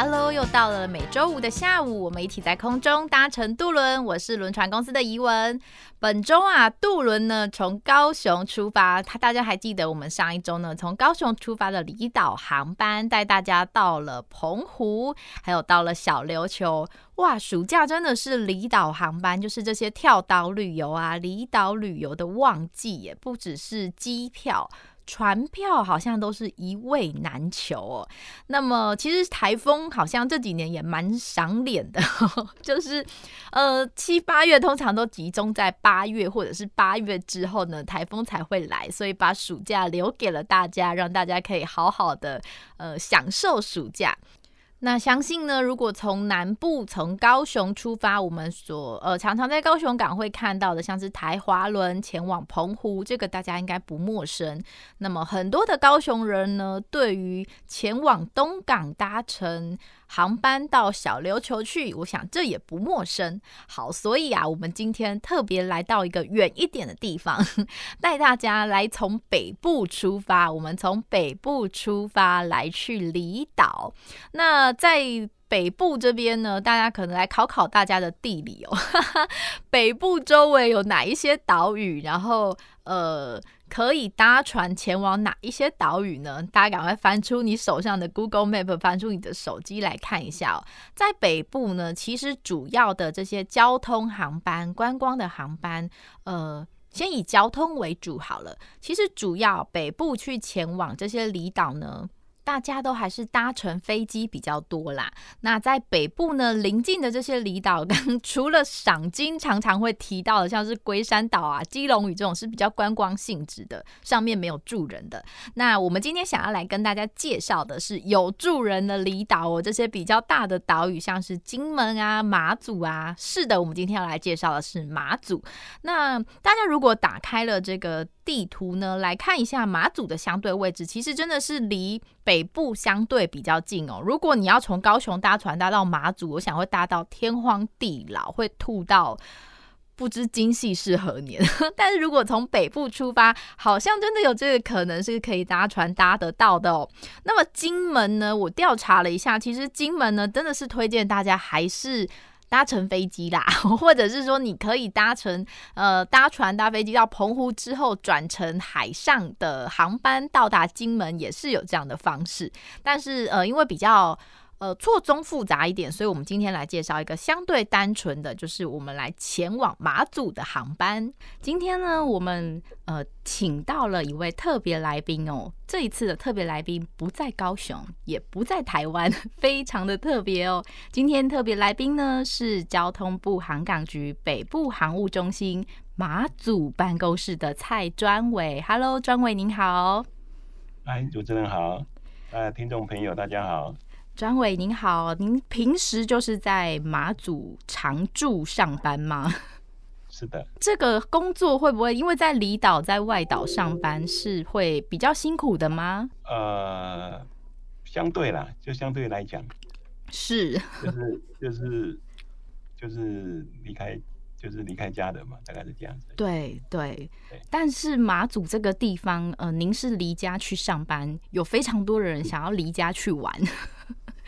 ？Hello，又到了每周五的下午，我们一起在空中搭乘渡轮。我是轮船公司的怡文。本周啊，渡轮呢从高雄出发，他大家还记得我们上一周呢从高雄出发的离岛航班，带大家到了澎湖，还有到了小琉球。哇，暑假真的是离岛航班，就是这些跳岛旅游啊、离岛旅游的旺季也，不只是机票。船票好像都是一位难求哦。那么其实台风好像这几年也蛮赏脸的，就是呃七八月通常都集中在八月或者是八月之后呢，台风才会来，所以把暑假留给了大家，让大家可以好好的呃享受暑假。那相信呢，如果从南部从高雄出发，我们所呃常常在高雄港会看到的，像是台华轮前往澎湖，这个大家应该不陌生。那么很多的高雄人呢，对于前往东港搭乘航班到小琉球去，我想这也不陌生。好，所以啊，我们今天特别来到一个远一点的地方，带大家来从北部出发。我们从北部出发来去离岛。那在北部这边呢，大家可能来考考大家的地理哦。北部周围有哪一些岛屿？然后呃。可以搭船前往哪一些岛屿呢？大家赶快翻出你手上的 Google Map，翻出你的手机来看一下哦。在北部呢，其实主要的这些交通航班、观光的航班，呃，先以交通为主好了。其实主要北部去前往这些离岛呢。大家都还是搭乘飞机比较多啦。那在北部呢，邻近的这些离岛，除了赏金常常会提到的，像是龟山岛啊、基隆屿这种是比较观光性质的，上面没有住人的。那我们今天想要来跟大家介绍的是有住人的离岛哦，这些比较大的岛屿，像是金门啊、马祖啊。是的，我们今天要来介绍的是马祖。那大家如果打开了这个。地图呢，来看一下马祖的相对位置，其实真的是离北部相对比较近哦。如果你要从高雄搭船搭到马祖，我想会搭到天荒地老，会吐到不知今夕是何年。但是如果从北部出发，好像真的有这个可能是可以搭船搭得到的哦。那么金门呢，我调查了一下，其实金门呢，真的是推荐大家还是。搭乘飞机啦，或者是说你可以搭乘呃搭船搭飞机到澎湖之后转乘海上的航班到达金门，也是有这样的方式。但是呃因为比较呃错综复杂一点，所以我们今天来介绍一个相对单纯的，就是我们来前往马祖的航班。今天呢，我们呃请到了一位特别来宾哦。这一次的特别来宾不在高雄，也不在台湾，非常的特别哦。今天特别来宾呢是交通部航港局北部航务中心马祖办公室的蔡专伟。Hello，专伟您好。嗨，主持人好。呃，听众朋友大家好。专伟您好，您平时就是在马祖常驻上班吗？是的，这个工作会不会因为在离岛在外岛上班是会比较辛苦的吗？呃，相对啦，就相对来讲，是，就是就是就是离开就是离开家的嘛，大概是这样子。对对对，但是马祖这个地方，呃，您是离家去上班，有非常多的人想要离家去玩。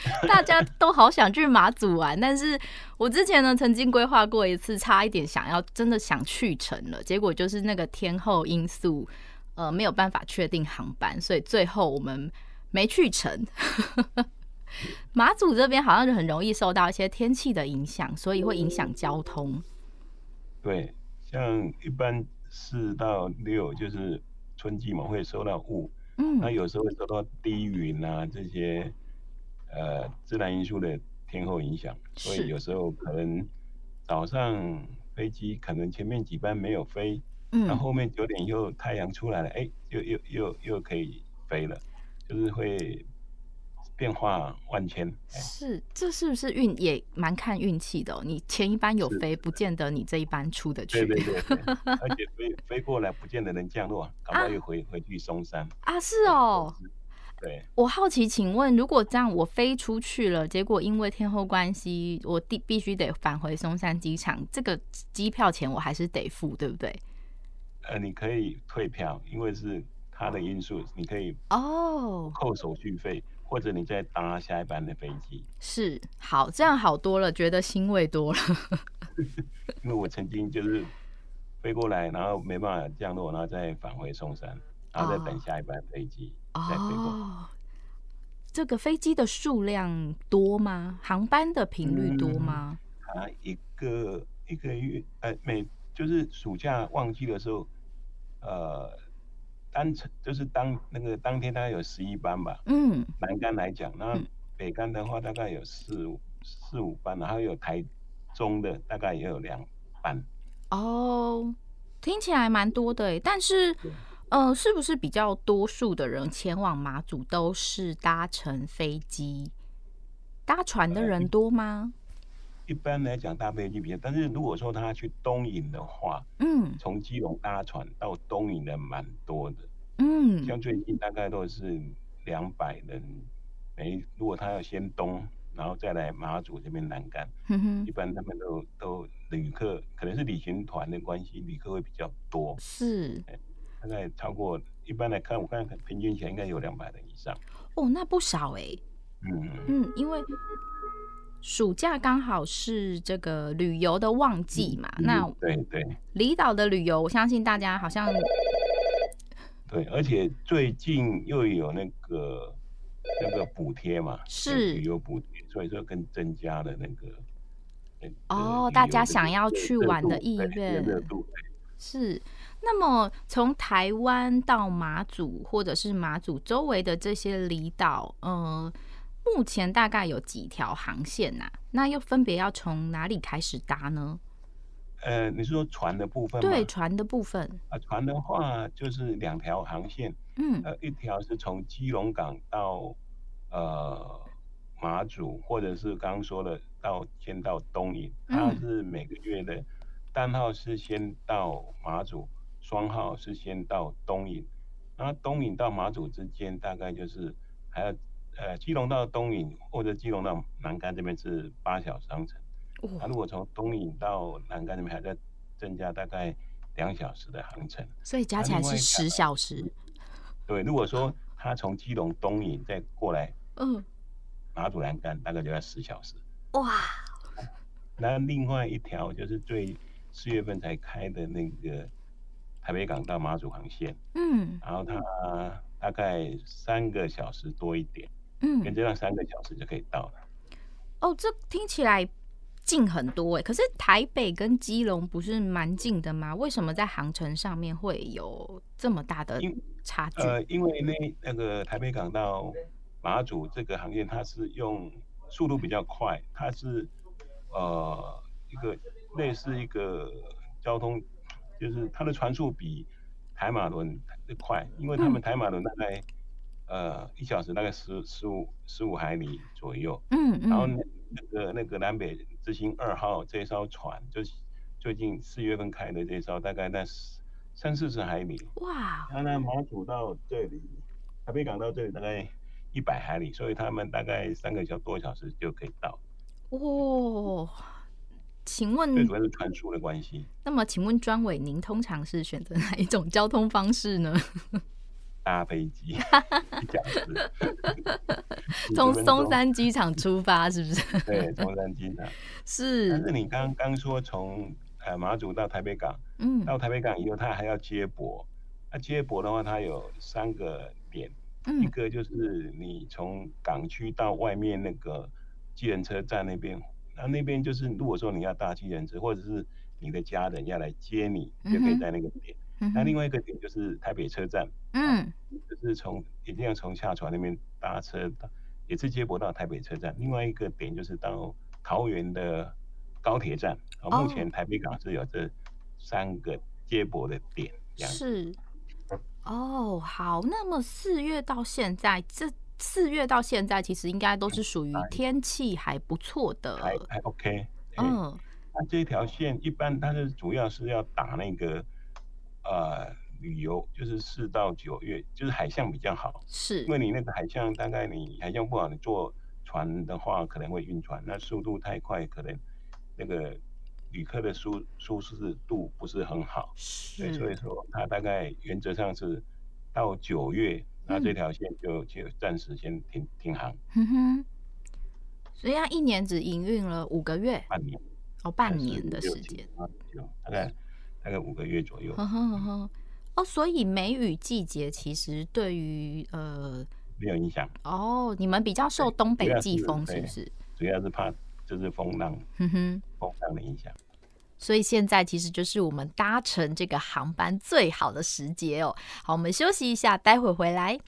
大家都好想去马祖玩，但是我之前呢曾经规划过一次，差一点想要真的想去成了，结果就是那个天后因素，呃，没有办法确定航班，所以最后我们没去成。马祖这边好像就很容易受到一些天气的影响，所以会影响交通。对，像一般四到六就是春季嘛，会受到雾，嗯，那有时候会受到低云啊这些呃自然因素的天候影响，所以有时候可能早上飞机可能前面几班没有飞，嗯，然后后面九点又太阳出来了，哎，又又又又可以飞了，就是会。变化万千，是，这是不是运也蛮看运气的哦？你前一班有飞，不见得你这一班出得去。对对对，对，而且飞飞过来不见得能降落，搞不好又回、啊、回去松山啊？是哦。对，我好奇，请问，如果这样我飞出去了，结果因为天后关系，我必必须得返回松山机场，这个机票钱我还是得付，对不对？呃，你可以退票，因为是他的因素，你可以哦扣手续费。或者你再搭下一班的飞机，是好，这样好多了，觉得欣慰多了。因为我曾经就是飞过来，然后没办法降落，然后再返回松山，然后再等下一班飞机再飞过。哦，这个飞机的数量多吗？航班的频率多吗？它、嗯、一个一个月，呃，每就是暑假旺季的时候，呃。单程就是当那个当天大概有十一班吧，嗯，南干来讲，那北干的话大概有四五四五班，然后有台中的大概也有两班。哦，听起来蛮多的诶，但是，呃，是不是比较多数的人前往马祖都是搭乘飞机？搭船的人多吗？一般来讲，搭飞机比较，但是如果说他去东引的话，嗯，从基隆搭船到东引的蛮多的，嗯，像最近大概都是两百人，每如果他要先东，然后再来马祖这边南竿，嗯哼，一般他们都都旅客可能是旅行团的关系，旅客会比较多，是，大概超过一般来看，我看平均起来应该有两百人以上，哦，那不少哎，嗯嗯，因为。暑假刚好是这个旅游的旺季嘛，嗯、那对对，离岛的旅游，我相信大家好像对，而且最近又有那个那个补贴嘛，是。旅游补贴，所以说更增加了那个哦，大家想要去玩的意愿。是。那么从台湾到马祖，或者是马祖周围的这些离岛，嗯、呃。目前大概有几条航线呐、啊？那又分别要从哪里开始搭呢？呃，你是说船的部分吗？对，船的部分。啊，船的话就是两条航线，嗯，呃，一条是从基隆港到呃马祖，或者是刚刚说的到先到东引，它是每个月的单号是先到马祖，双号是先到东引，然后东引到马祖之间大概就是还要。呃，基隆到东引或者基隆到南竿这边是八小时航程，那、哦啊、如果从东引到南竿这边还在增加大概两小时的航程，所以加起来是十小时。对，如果说他从基隆东引再过来，嗯，马祖南竿大概就要十小时。哇！那另外一条就是最四月份才开的那个台北港到马祖航线，嗯，然后它大概三个小时多一点。嗯，跟这样三个小时就可以到了。哦，这听起来近很多哎。可是台北跟基隆不是蛮近的吗？为什么在航程上面会有这么大的差距？呃，因为那那个台北港到马祖这个航线，它是用速度比较快，它是呃一个类似一个交通，就是它的船速比台马轮快，因为他们台马轮大概。呃，一小时大概十十五十五海里左右，嗯嗯，然后那个那个南北之星二号这艘船，就是最近四月份开的这艘，大概在三四十海里，哇，然后呢，马祖到这里，台北港到这里大概一百海里，所以他们大概三个小多小时就可以到。哦，请问，最主要是传输的关系。那么，请问专委，您通常是选择哪一种交通方式呢？搭飞机，从松山机场出发，是不是？对，松山机场是。但是你刚刚说从呃马祖到台北港，嗯，到台北港以后，它还要接驳。那接驳的话，它有三个点，嗯，一个就是你从港区到外面那个计程车站那边，那那边就是如果说你要搭计程车，或者是你的家人要来接你，就可以在那个点。嗯、那另外一个点就是台北车站，嗯，就是从一定要从下船那边搭车，也是接驳到台北车站。另外一个点就是到桃园的高铁站。目前台北港是有这三个接驳的点。是。哦，好，那么四月到现在，这四月到现在其实应该都是属于天气还不错的，还还 OK。嗯，那这条线一般它是主要是要打那个呃旅游，就是四到九月，就是海象比较好，是，因为你那个海象大概你海象不好，你坐船的话可能会晕船，那速度太快，可能那个。旅客的舒舒适度不是很好，对，所以说它大概原则上是到九月，那这条线就就暂时先停停航。嗯哼，所以它一年只营运了五个月，半年哦，半年的时间，大概大概五个月左右。呵呵呵，哦，所以梅雨季节其实对于呃没有影响哦，你们比较受东北季风是不是？主要是怕。就是风浪，嗯哼，风浪的影响。所以现在其实就是我们搭乘这个航班最好的时节哦。好，我们休息一下，待会回来。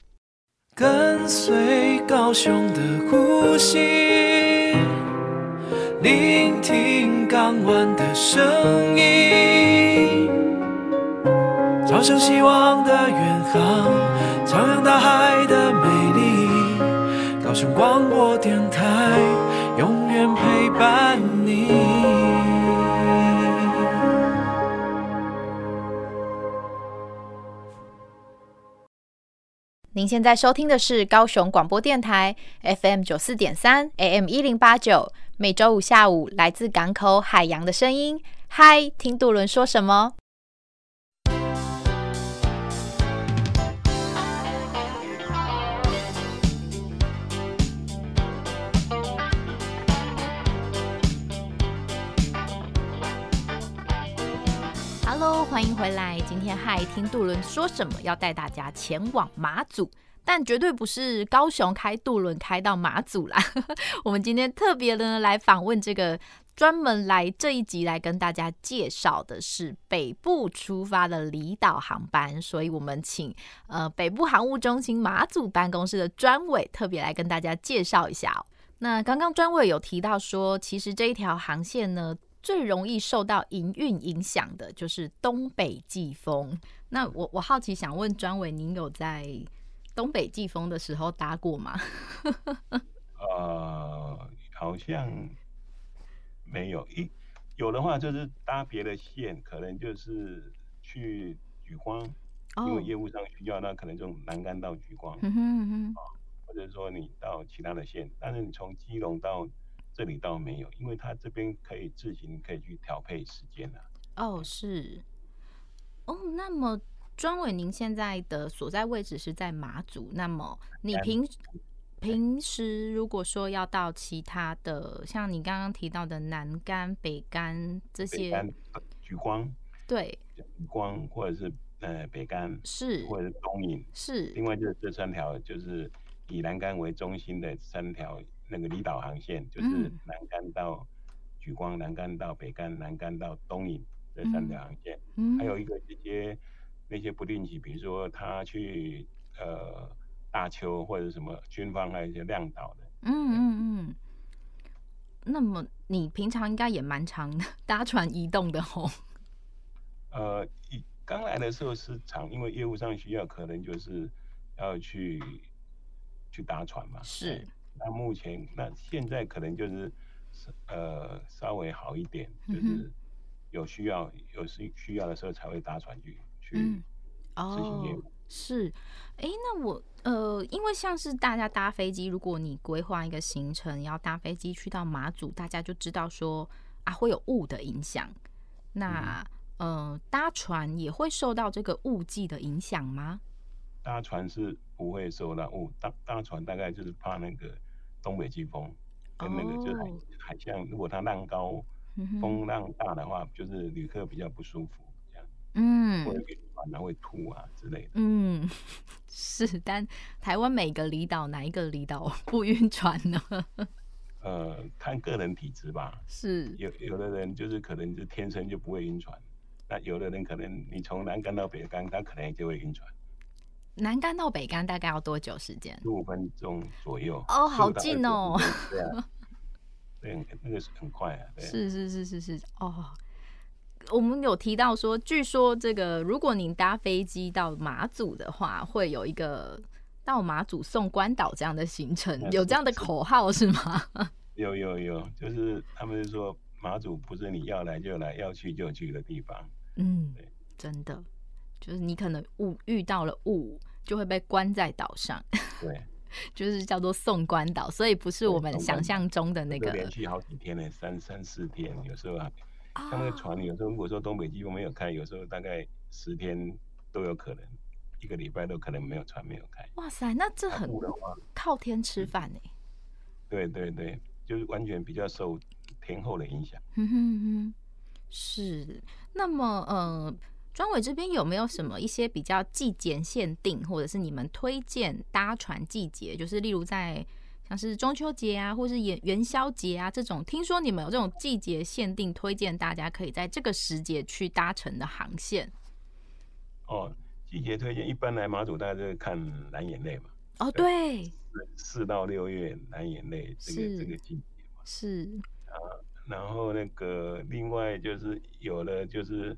跟随高雄的呼吸，聆听港湾的声音，朝向希望的远航，徜徉大海的美丽。高雄广播电台。永远陪伴你。您现在收听的是高雄广播电台 FM 九四点三 AM 一零八九，每周五下午来自港口海洋的声音。嗨，听杜伦说什么？欢迎回来，今天嗨听渡轮说什么？要带大家前往马祖，但绝对不是高雄开渡轮开到马祖啦。我们今天特别的来访问这个专门来这一集来跟大家介绍的是北部出发的离岛航班，所以我们请呃北部航务中心马祖办公室的专委特别来跟大家介绍一下。那刚刚专委有提到说，其实这一条航线呢。最容易受到营运影响的就是东北季风。那我我好奇想问专委，您有在东北季风的时候搭过吗？呃，好像没有。一有的话就是搭别的线，可能就是去莒光，哦、因为业务上需要，那可能就南竿到莒光，嗯哼嗯哼，或者说你到其他的线，但是你从基隆到。这里倒没有，因为他这边可以自行可以去调配时间的。哦，是。哦，那么庄伟，您现在的所在位置是在马祖，那么你平平时如果说要到其他的，像你刚刚提到的南竿、北竿这些，橘光，对，橘光或者是呃北竿是，或者是东引是，另外就是这三条就是以南竿为中心的三条。那个离岛航线就是南竿到莒光、嗯、南竿到北竿、南竿到东引这三条航线，嗯、还有一个这些那些不定期，比如说他去呃大邱或者什么军方还有一些亮岛的。嗯嗯嗯。那么你平常应该也蛮常 搭船移动的哦。呃，刚来的时候是常，因为业务上需要，可能就是要去去搭船嘛。是。那目前，那现在可能就是，呃，稍微好一点，就是有需要、有需需要的时候才会搭船去去执行业务。哦，是，哎，那我呃，因为像是大家搭飞机，如果你规划一个行程要搭飞机去到马祖，大家就知道说啊会有雾的影响。那呃，搭船也会受到这个雾季的影响吗？搭船是不会受到哦，大大船大概就是怕那个东北季风，跟那个就是海、oh. 海象，如果它浪高、风浪大的话，就是旅客比较不舒服，这样，嗯，会晕船啊，会吐啊之类的。嗯，是，但台湾每个离岛哪一个离岛不晕船呢？呃，看个人体质吧。是有有的人就是可能就天生就不会晕船，那有的人可能你从南干到北干，他可能就会晕船。南干到北干大概要多久时间？十五分钟左右。哦，好近哦。对啊，对，那个是很快啊。对是是是是是哦。我们有提到说，据说这个如果您搭飞机到马祖的话，会有一个到马祖送关岛这样的行程，有这样的口号是吗？有有有，就是他们是说马祖不是你要来就来，要去就去的地方。嗯，真的，就是你可能误遇到了雾，就会被关在岛上。对，就是叫做送关岛，所以不是我们想象中的那个连续好几天呢，三三四天，有时候啊。像那个船，有时候如果说东北季风没有开，有时候大概十天都有可能，一个礼拜都可能没有船没有开。哇塞，那这很靠天吃饭呢？对对对，就是完全比较受天候的影响。嗯哼哼，是。那么，呃，专委这边有没有什么一些比较季节限定，或者是你们推荐搭船季节？就是例如在。像是中秋节啊，或是元元宵节啊这种，听说你们有这种季节限定，推荐大家可以在这个时节去搭乘的航线。哦，季节推荐，一般来马祖大家就是看蓝眼泪嘛。哦，对，四到六月蓝眼泪这个这个季节嘛。是啊，然后那个另外就是有了就是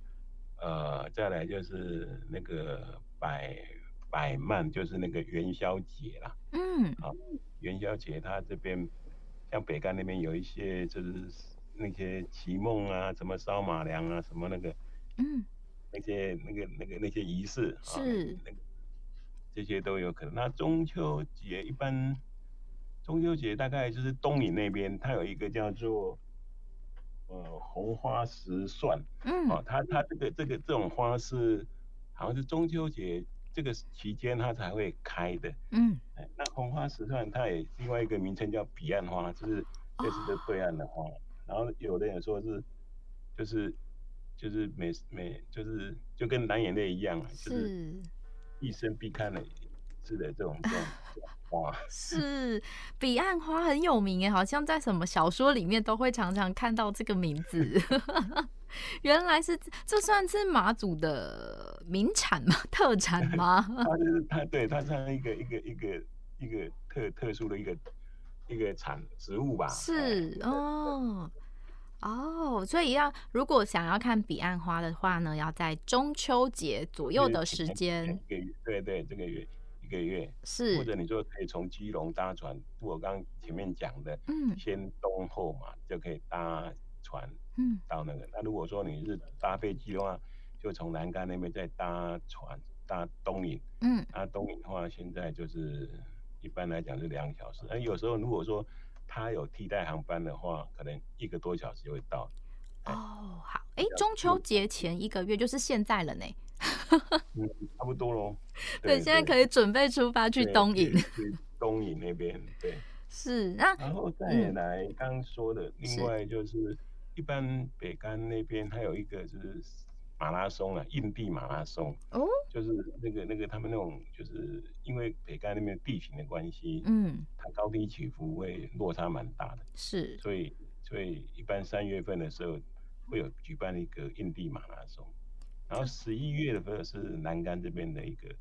呃，再来就是那个百百曼，就是那个元宵节啦。嗯，好。元宵节，它这边像北干那边有一些，就是那些祈梦啊，什么烧马粮啊，什么那个，嗯，那些那个那个那些仪式是、啊，那个这些都有可能。那中秋节一般，中秋节大概就是东引那边，它有一个叫做呃红花石蒜，嗯，哦，它它这个这个这种花是好像是中秋节。这个期间它才会开的，嗯，那红花石蒜它也另外一个名称叫彼岸花，就是类似的对岸的花。哦、然后有的人说是，就是就是每每就是就跟蓝眼泪一样，是就是一生必看的，是的这种这种花。是彼岸花很有名哎，好像在什么小说里面都会常常看到这个名字。原来是这算是马祖的名产吗？特产吗？它就是它，对，它像一个一个一个一个特特殊的一个一个产植物吧。是哦哦，所以要如果想要看彼岸花的话呢，要在中秋节左右的时间。这个月，对对，这个月一个月是。或者你说可以从基隆搭船，我刚刚前面讲的，嗯，先东后嘛，就可以搭船。嗯，到那个，那如果说你是搭飞机的话，就从南竿那边再搭船搭东引。嗯，那东引的话，现在就是一般来讲是两小时。那有时候如果说它有替代航班的话，可能一个多小时就会到。哦，好，哎、欸，中秋节前一个月就是现在了呢。嗯，差不多喽。对，现在可以准备出发去东引。去东引那边，对。是，那然后再来刚说的，嗯、另外就是。一般北干那边还有一个就是马拉松啊，印地马拉松哦，就是那个那个他们那种，就是因为北干那边地形的关系，嗯，它高低起伏会落差蛮大的，是，所以所以一般三月份的时候会有举办一个印地马拉松，然后十一月的时候是南竿这边的一个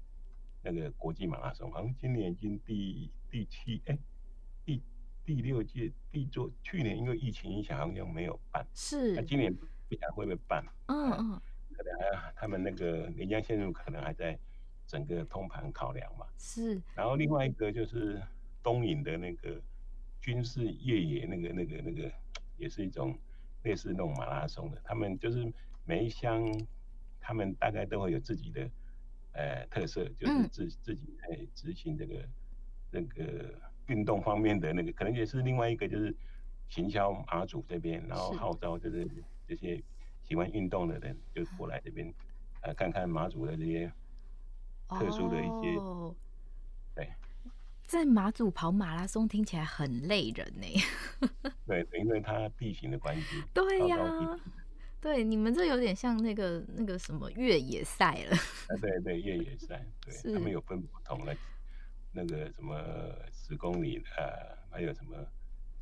那个国际马拉松，好像今年已经第第七哎。第第六届第做，去年因为疫情影响，好像没有办。是。那今年不晓得会不会办？嗯嗯。可能还他们那个连江线路可能还在整个通盘考量嘛。是。然后另外一个就是东引的那个军事越野，那个那个那个也是一种类似那种马拉松的。他们就是每一乡，他们大概都会有自己的呃特色，就是自、嗯、自己在执行这个这个。运动方面的那个，可能也是另外一个，就是行销马祖这边，然后号召就是这些喜欢运动的人，就过来这边，呃，看看马祖的这些特殊的一些，哦、对，在马祖跑马拉松听起来很累人呢。对，因为它地形的关系。对呀、啊，对，你们这有点像那个那个什么越野赛了。啊，对对，越野赛，对，他们有分不同的。那个什么十公里，呃，还有什么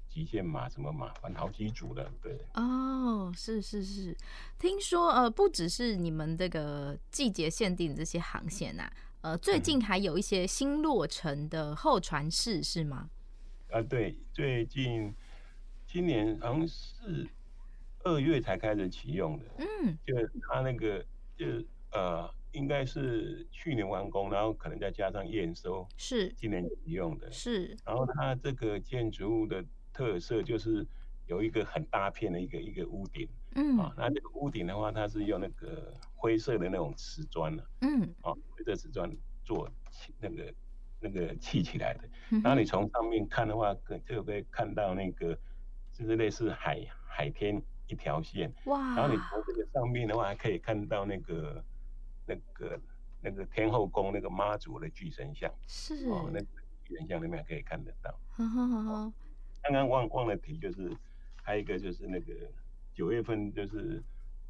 极限马什么马，反正好几组的，对。哦，是是是，听说呃，不只是你们这个季节限定的这些航线呐、啊，呃，最近还有一些新落成的候船室是吗？啊，对，最近今年好像是二月才开始启用的，嗯，就是它那个就呃，应该是去年完工，然后可能再加上验收，是。今年启用的，是，然后它这个建筑物的。特色就是有一个很大片的一个一个屋顶，嗯，啊，那这个屋顶的话，它是用那个灰色的那种瓷砖了，嗯，啊，灰色瓷砖做那个那个砌起来的。嗯、然后你从上面看的话，可就可以看到那个就是类似海海天一条线，哇！然后你从这个上面的话，还可以看到那个那个那个天后宫那个妈祖的巨神像，是哦，那个巨神像那边还可以看得到。刚刚忘忘了提，就是还有一个就是那个九月份就是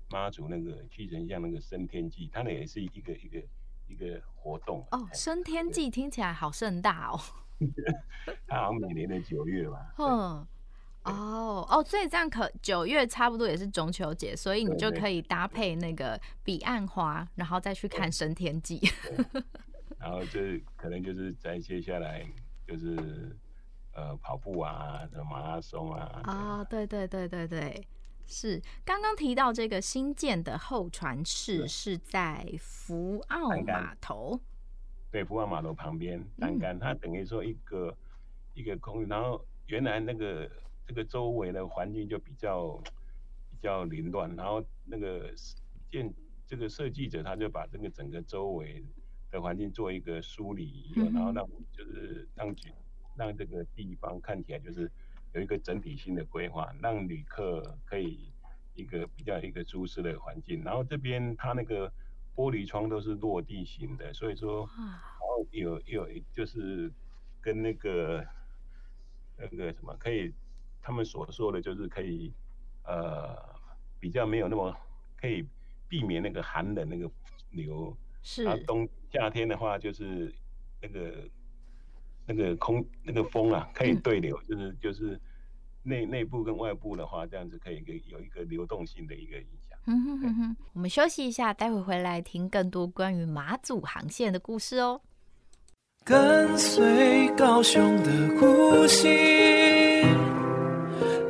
妈祖那个巨神像那个升天祭，它那也是一个一个一个活动哦。升天祭听起来好盛大哦。它好像每年的九月吧。嗯。哦哦，所以这样可九月差不多也是中秋节，所以你就可以搭配那个彼岸花，然后再去看升天祭。然后就可能就是在接下来就是。呃，跑步啊，马拉松啊。哦，对对对对对，是刚刚提到这个新建的候船室是在福澳码头。对，福澳码头旁边，单杆、嗯，它等于说一个一个空域，然后原来那个这个周围的环境就比较比较凌乱，然后那个建这个设计者他就把这个整个周围的环境做一个梳理，然后让就是让让这个地方看起来就是有一个整体性的规划，让旅客可以一个比较一个舒适的环境。然后这边它那个玻璃窗都是落地型的，所以说，然后有有就是跟那个那个什么可以，他们所说的就是可以呃比较没有那么可以避免那个寒冷那个流。是。冬夏天的话就是那个。那个空那个风啊，可以对流，嗯、就是就是内内部跟外部的话，这样子可以给有一个流动性的一个影响。嗯哼哼哼，我们休息一下，待会回来听更多关于马祖航线的故事哦。跟随高雄的呼吸，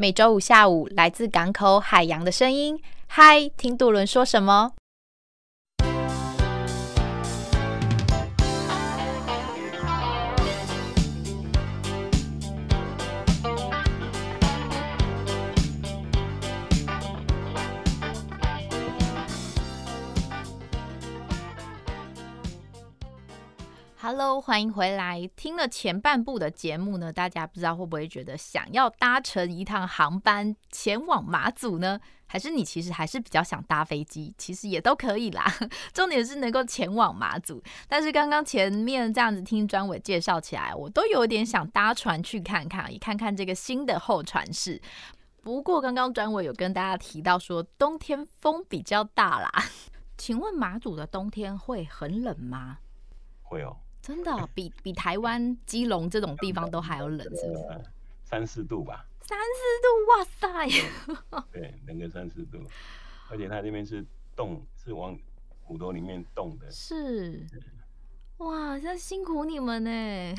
每周五下午来自港口海洋的声音。嗨，听杜伦说什么？Hello，欢迎回来。听了前半部的节目呢，大家不知道会不会觉得想要搭乘一趟航班前往马祖呢？还是你其实还是比较想搭飞机？其实也都可以啦。重点是能够前往马祖。但是刚刚前面这样子听专伟介绍起来，我都有点想搭船去看看，也看看这个新的候船室。不过刚刚专伟有跟大家提到说，冬天风比较大啦。请问马祖的冬天会很冷吗？会哦。真的、哦、比比台湾基隆这种地方都还要冷，是不是？三四度吧。三四度，哇塞！对，冷个三四度，而且它这边是冻，是往骨头里面冻的。是。哇，真辛苦你们呢。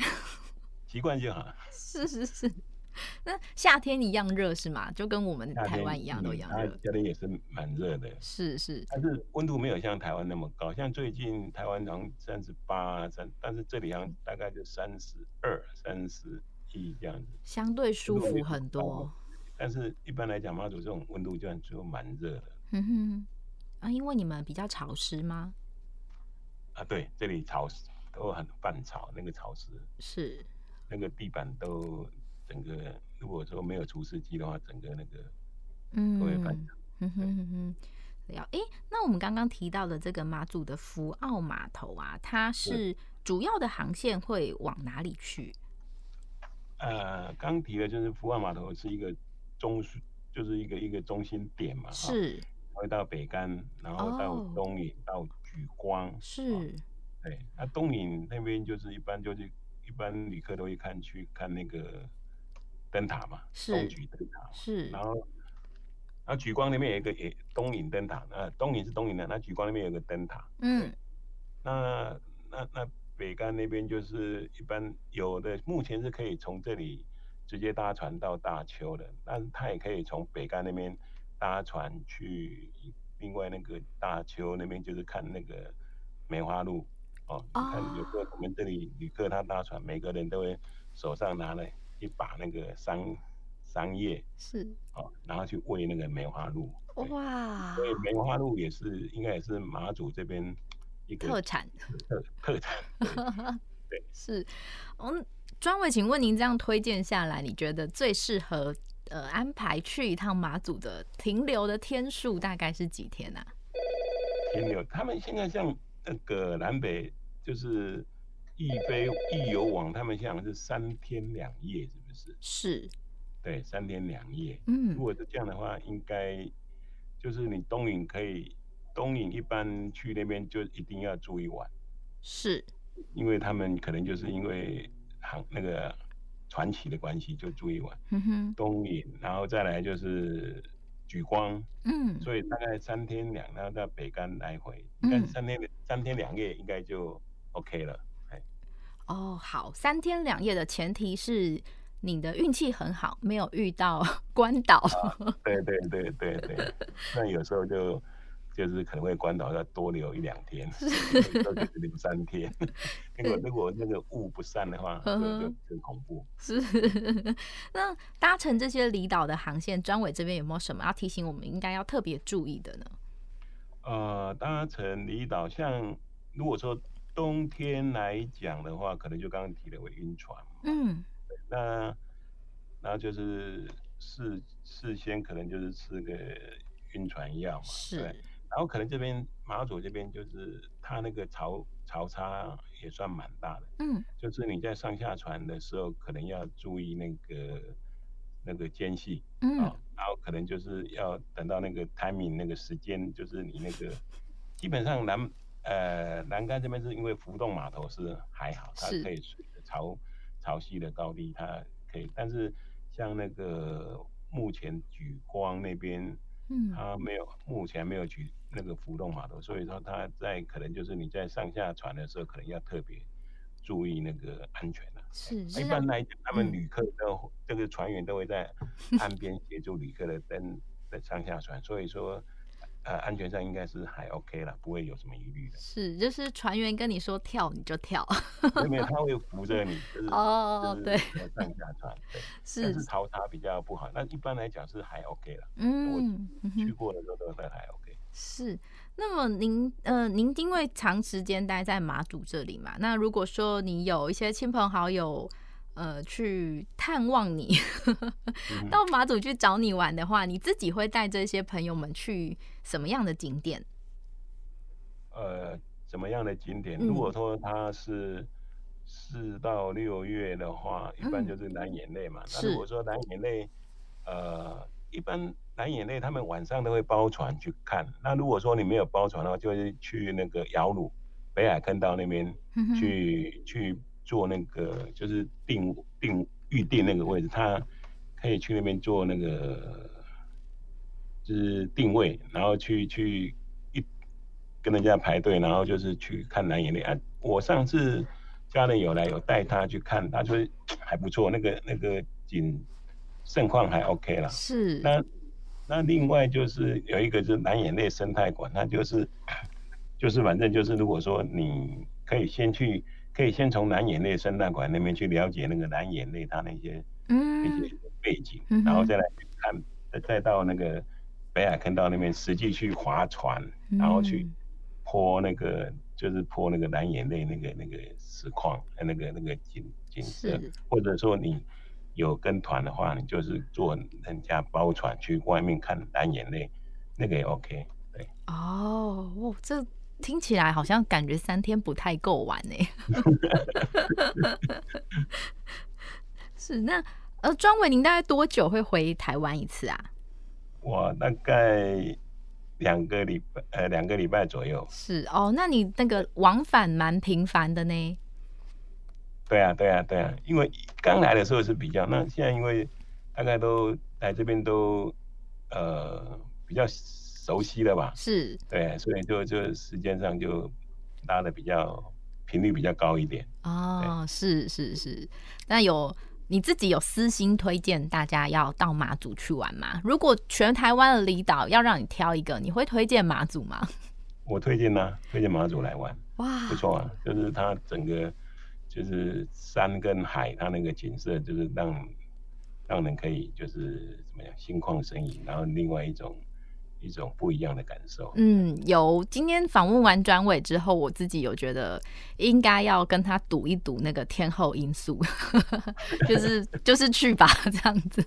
习惯就好。是 是是。那夏天一样热是吗？就跟我们台湾一样都一样热。夏天也是蛮热的。是是。但是温度没有像台湾那么高，像最近台湾好像三十八三，但是这里好像大概就三十二、三十一这样子。相对舒服很多。但是一般来讲，妈祖这种温度就就蛮热的。嗯哼。啊，因为你们比较潮湿吗？啊，对，这里潮湿，都很半潮，那个潮湿。是。那个地板都。整个如果说没有除湿机的话，整个那个嗯，都会翻场。嗯哼哼哼，了，哎，那我们刚刚提到的这个马祖的福澳码头啊，它是主要的航线会往哪里去？呃，刚提的就是福澳码头是一个中，就是一个一个中心点嘛，是，会到北干，然后到东引，到莒光，是，对，那东引那边就是一般就是一般旅客都会看去看那个灯塔嘛，是，东莒灯塔，是，然后。然后莒光那边有一个也东引灯塔，呃，东引是东引的，那莒光那边有个灯塔。嗯，那那那北干那边就是一般有的，目前是可以从这里直接搭船到大邱的，但是他也可以从北干那边搭船去另外那个大邱那边，就是看那个梅花鹿哦。哦，你看有时候我们这里旅客他搭船，每个人都会手上拿了一把那个桑。桑叶是哦，然后去喂那个梅花鹿哇，所以梅花鹿也是应该也是马祖这边一个特产特特产。对，是嗯，专委，请问您这样推荐下来，你觉得最适合呃安排去一趟马祖的停留的天数大概是几天啊？停留，他们现在像那个南北就是易飞易游网，他们现在是三天两夜，是不是？是。对，三天两夜。嗯，如果是这样的话，应该就是你东引可以，东引一般去那边就一定要住一晚。是，因为他们可能就是因为航那个传奇的关系，就住一晚。嗯哼，东引，然后再来就是举光。嗯，所以大概三天两，然后到北干来回，应该三天、嗯、三天两夜应该就 OK 了。哦，好，三天两夜的前提是。你的运气很好，没有遇到 关岛。啊。对对对对对，那有时候就就是可能会关岛要多留一两天，有时候就是留三天。如果如果那个雾不散的话，就就更恐怖。是。那搭乘这些离岛的航线，专委这边有没有什么要提醒我们应该要特别注意的呢？呃，搭乘离岛，像如果说冬天来讲的话，可能就刚刚提的会晕船。嗯。那，然后就是事事先可能就是吃个晕船药嘛，是。对。然后可能这边马祖这边就是它那个潮潮差也算蛮大的，嗯。就是你在上下船的时候，可能要注意那个那个间隙，嗯。然后可能就是要等到那个 timing 那个时间，就是你那个基本上南呃南竿这边是因为浮动码头是还好，它可以随着潮。潮汐的高低，它可以，但是像那个目前举光那边，嗯，它没有，目前没有举那个浮动码头，所以说它在可能就是你在上下船的时候，可能要特别注意那个安全了。是，一般来讲，他们旅客都这个船员都会在岸边协助旅客的登的上下船，所以说。呃，安全上应该是还 OK 了，不会有什么疑虑的。是，就是船员跟你说跳你就跳，没有，他会扶着你，就是哦，对，上下船，对，是，但是潮差比较不好。那一般来讲是还 OK 了，嗯，我去过的时候都还 OK。是，那么您呃，您因为长时间待在马祖这里嘛，那如果说你有一些亲朋好友。呃，去探望你，到马祖去找你玩的话，你自己会带这些朋友们去什么样的景点？呃，什么样的景点？如果说它是四到六月的话，一般就是蓝眼泪嘛。那如果说蓝眼泪，呃，一般蓝眼泪他们晚上都会包船去看。那如果说你没有包船的话，就是去那个姚鲁北海坑道那边去去。做那个就是定定预定那个位置，他可以去那边做那个就是定位，然后去去一跟人家排队，然后就是去看蓝眼泪啊。我上次家人有来有带他去看，他说还不错，那个那个景盛况还 OK 了。是。那那另外就是有一个就是蓝眼泪生态馆，那就是就是反正就是如果说你可以先去。可以先从蓝眼泪生态馆那边去了解那个蓝眼泪它那些嗯那些背景，嗯、然后再来看，再到那个北海坑道那边实际去划船，嗯，然后去泼那个就是泼那个蓝眼泪那个那个实况，那个那个景景色，或者说你有跟团的话，你就是坐人家包船去外面看蓝眼泪，那个也 OK。对。哦，哇，这听起来好像感觉三天不太够玩呢。是那呃，庄伟，您大概多久会回台湾一次啊？我大概两个礼拜，呃，两个礼拜左右。是哦，那你那个往返蛮频繁的呢？对啊，对啊，对啊，因为刚来的时候是比较，那现在因为大概都来这边都呃比较熟悉了吧？是，对，所以就就时间上就拉的比较频率比较高一点。哦，是是是，那有。你自己有私心推荐大家要到马祖去玩吗？如果全台湾的离岛要让你挑一个，你会推荐马祖吗？我推荐呢，推荐马祖来玩。哇，不错啊，就是它整个就是山跟海，它那个景色就是让让人可以就是怎么样心旷神怡，然后另外一种。一种不一样的感受。嗯，有今天访问完专委之后，我自己有觉得应该要跟他赌一赌那个天后因素，就是就是去吧，这样子。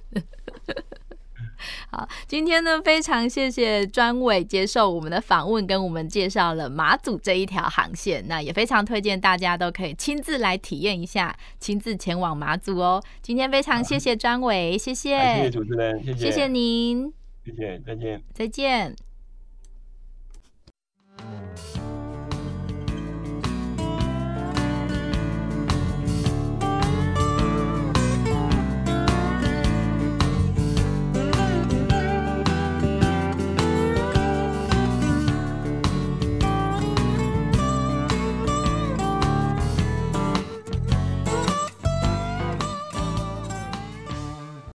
好，今天呢，非常谢谢专委接受我们的访问，跟我们介绍了马祖这一条航线。那也非常推荐大家都可以亲自来体验一下，亲自前往马祖哦。今天非常谢谢专委，谢谢，谢谢主持人，谢谢，谢谢您。再见再见。再见。